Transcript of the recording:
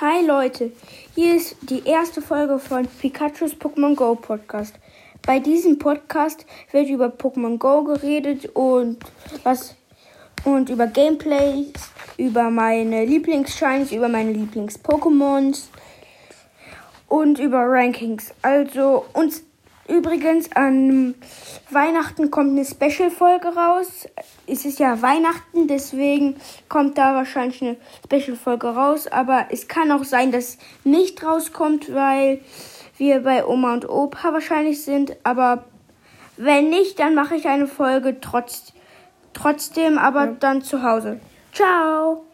Hi Leute, hier ist die erste Folge von Pikachus Pokémon Go Podcast. Bei diesem Podcast wird über Pokémon Go geredet und was und über Gameplays, über meine Lieblingsshines, über meine Lieblings-Pokémons und über Rankings. Also uns übrigens an Weihnachten kommt eine Special-Folge raus. Es ist ja Weihnachten, deswegen kommt da wahrscheinlich eine Special-Folge raus. Aber es kann auch sein, dass nicht rauskommt, weil wir bei Oma und Opa wahrscheinlich sind. Aber wenn nicht, dann mache ich eine Folge trotz, trotzdem, aber ja. dann zu Hause. Ciao!